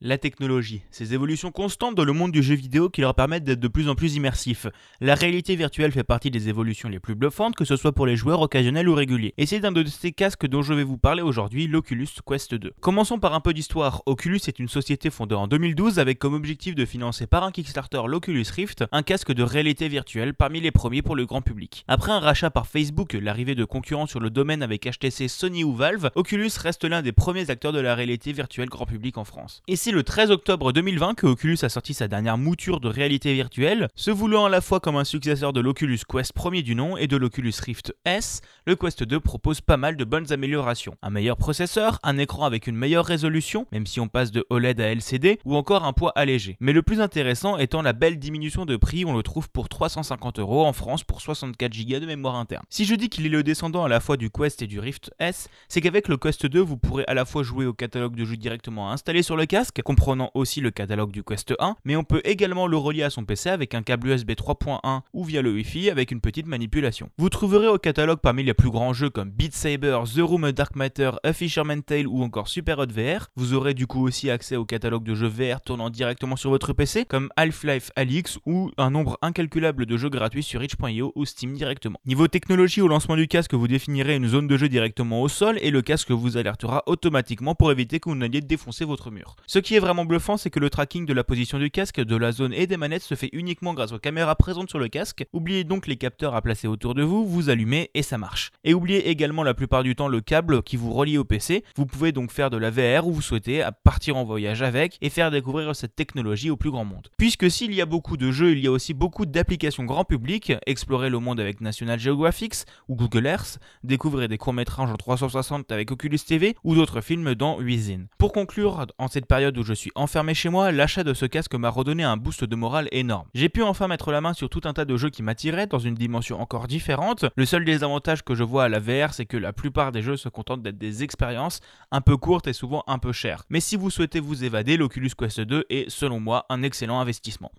La technologie, ces évolutions constantes dans le monde du jeu vidéo qui leur permettent d'être de plus en plus immersifs. La réalité virtuelle fait partie des évolutions les plus bluffantes, que ce soit pour les joueurs occasionnels ou réguliers. Et c'est d'un de ces casques dont je vais vous parler aujourd'hui, l'Oculus Quest 2. Commençons par un peu d'histoire. Oculus est une société fondée en 2012 avec comme objectif de financer par un Kickstarter l'Oculus Rift, un casque de réalité virtuelle parmi les premiers pour le grand public. Après un rachat par Facebook, l'arrivée de concurrents sur le domaine avec HTC, Sony ou Valve, Oculus reste l'un des premiers acteurs de la réalité virtuelle grand public en France. Le 13 octobre 2020 que Oculus a sorti sa dernière mouture de réalité virtuelle, se voulant à la fois comme un successeur de l'Oculus Quest premier du nom et de l'Oculus Rift S, le Quest 2 propose pas mal de bonnes améliorations. Un meilleur processeur, un écran avec une meilleure résolution, même si on passe de OLED à LCD, ou encore un poids allégé. Mais le plus intéressant étant la belle diminution de prix, on le trouve pour 350 euros en France pour 64 Go de mémoire interne. Si je dis qu'il est le descendant à la fois du Quest et du Rift S, c'est qu'avec le Quest 2, vous pourrez à la fois jouer au catalogue de jeux directement installé sur le casque, comprenant aussi le catalogue du Quest 1, mais on peut également le relier à son PC avec un câble USB 3.1 ou via le Wi-Fi avec une petite manipulation. Vous trouverez au catalogue parmi les plus grands jeux comme Beat Saber, The Room Dark Matter, A Fisherman Tale ou encore Super Hot VR. Vous aurez du coup aussi accès au catalogue de jeux VR tournant directement sur votre PC comme Half-Life Alix ou un nombre incalculable de jeux gratuits sur itch.io ou Steam directement. Niveau technologie, au lancement du casque, vous définirez une zone de jeu directement au sol et le casque vous alertera automatiquement pour éviter que vous n'alliez défoncer votre mur. Ce qui est vraiment bluffant, c'est que le tracking de la position du casque, de la zone et des manettes se fait uniquement grâce aux caméras présentes sur le casque. Oubliez donc les capteurs à placer autour de vous, vous allumez et ça marche. Et oubliez également la plupart du temps le câble qui vous relie au PC. Vous pouvez donc faire de la VR où vous souhaitez, à partir en voyage avec et faire découvrir cette technologie au plus grand monde. Puisque s'il y a beaucoup de jeux, il y a aussi beaucoup d'applications grand public. Explorez le monde avec National Geographic ou Google Earth, découvrez des courts-métrages en 360 avec Oculus TV ou d'autres films dans Within. Pour conclure, en cette où je suis enfermé chez moi, l'achat de ce casque m'a redonné un boost de morale énorme. J'ai pu enfin mettre la main sur tout un tas de jeux qui m'attiraient dans une dimension encore différente. Le seul désavantage que je vois à la VR, c'est que la plupart des jeux se contentent d'être des expériences un peu courtes et souvent un peu chères. Mais si vous souhaitez vous évader, l'Oculus Quest 2 est selon moi un excellent investissement.